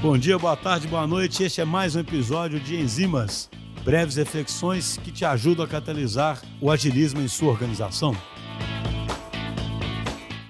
Bom dia, boa tarde, boa noite. Este é mais um episódio de Enzimas, breves reflexões que te ajudam a catalisar o agilismo em sua organização.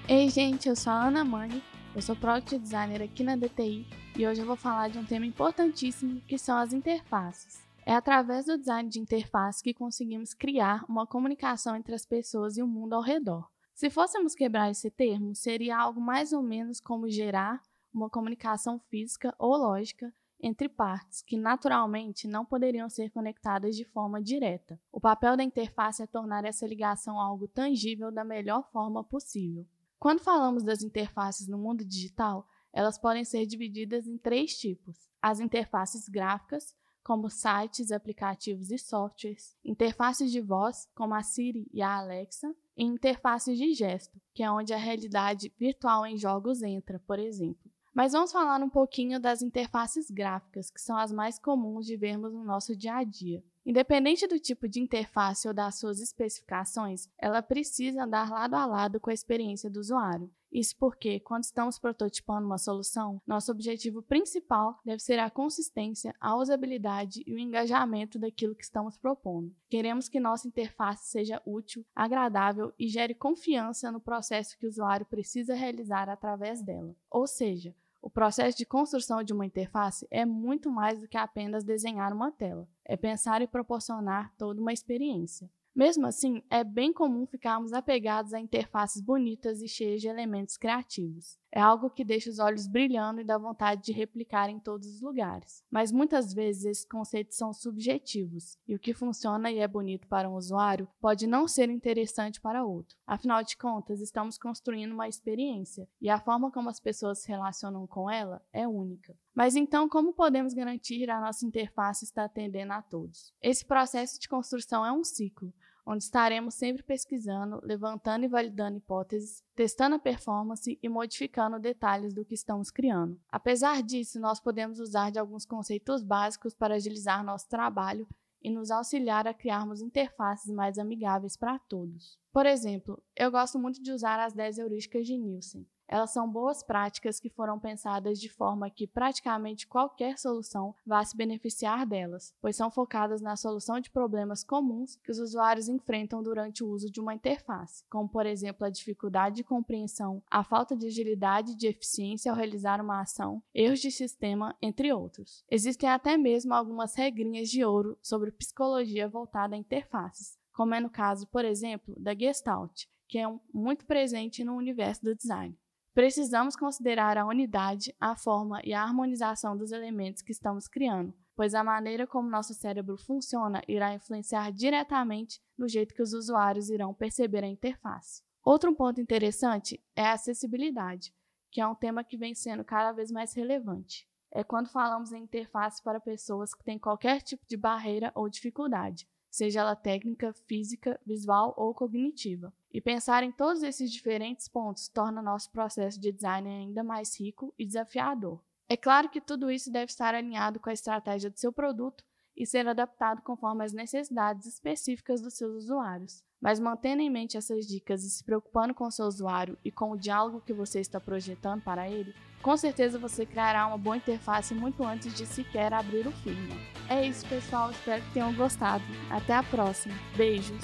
Ei, gente, eu sou a Ana Mani, eu sou Product Designer aqui na DTI e hoje eu vou falar de um tema importantíssimo que são as interfaces. É através do design de interface que conseguimos criar uma comunicação entre as pessoas e o mundo ao redor. Se fôssemos quebrar esse termo, seria algo mais ou menos como gerar uma comunicação física ou lógica entre partes que naturalmente não poderiam ser conectadas de forma direta. O papel da interface é tornar essa ligação algo tangível da melhor forma possível. Quando falamos das interfaces no mundo digital, elas podem ser divididas em três tipos: as interfaces gráficas, como sites, aplicativos e softwares, interfaces de voz, como a Siri e a Alexa, e interfaces de gesto, que é onde a realidade virtual em jogos entra, por exemplo. Mas vamos falar um pouquinho das interfaces gráficas, que são as mais comuns de vermos no nosso dia a dia. Independente do tipo de interface ou das suas especificações, ela precisa andar lado a lado com a experiência do usuário. Isso porque, quando estamos prototipando uma solução, nosso objetivo principal deve ser a consistência, a usabilidade e o engajamento daquilo que estamos propondo. Queremos que nossa interface seja útil, agradável e gere confiança no processo que o usuário precisa realizar através dela. Ou seja, o processo de construção de uma interface é muito mais do que apenas desenhar uma tela, é pensar e proporcionar toda uma experiência. Mesmo assim, é bem comum ficarmos apegados a interfaces bonitas e cheias de elementos criativos. É algo que deixa os olhos brilhando e dá vontade de replicar em todos os lugares. Mas muitas vezes esses conceitos são subjetivos, e o que funciona e é bonito para um usuário pode não ser interessante para outro. Afinal de contas, estamos construindo uma experiência, e a forma como as pessoas se relacionam com ela é única. Mas então, como podemos garantir a nossa interface está atendendo a todos? Esse processo de construção é um ciclo, onde estaremos sempre pesquisando, levantando e validando hipóteses, testando a performance e modificando detalhes do que estamos criando. Apesar disso, nós podemos usar de alguns conceitos básicos para agilizar nosso trabalho e nos auxiliar a criarmos interfaces mais amigáveis para todos. Por exemplo, eu gosto muito de usar as 10 heurísticas de Nielsen. Elas são boas práticas que foram pensadas de forma que praticamente qualquer solução vá se beneficiar delas, pois são focadas na solução de problemas comuns que os usuários enfrentam durante o uso de uma interface, como por exemplo a dificuldade de compreensão, a falta de agilidade e de eficiência ao realizar uma ação, erros de sistema, entre outros. Existem até mesmo algumas regrinhas de ouro sobre psicologia voltada a interfaces, como é no caso, por exemplo, da Gestalt, que é muito presente no universo do design. Precisamos considerar a unidade, a forma e a harmonização dos elementos que estamos criando, pois a maneira como nosso cérebro funciona irá influenciar diretamente no jeito que os usuários irão perceber a interface. Outro ponto interessante é a acessibilidade, que é um tema que vem sendo cada vez mais relevante. É quando falamos em interface para pessoas que têm qualquer tipo de barreira ou dificuldade, seja ela técnica, física, visual ou cognitiva. E pensar em todos esses diferentes pontos torna nosso processo de design ainda mais rico e desafiador. É claro que tudo isso deve estar alinhado com a estratégia do seu produto e ser adaptado conforme as necessidades específicas dos seus usuários. Mas mantendo em mente essas dicas e se preocupando com o seu usuário e com o diálogo que você está projetando para ele, com certeza você criará uma boa interface muito antes de sequer abrir o firma. É isso, pessoal. Espero que tenham gostado. Até a próxima. Beijos!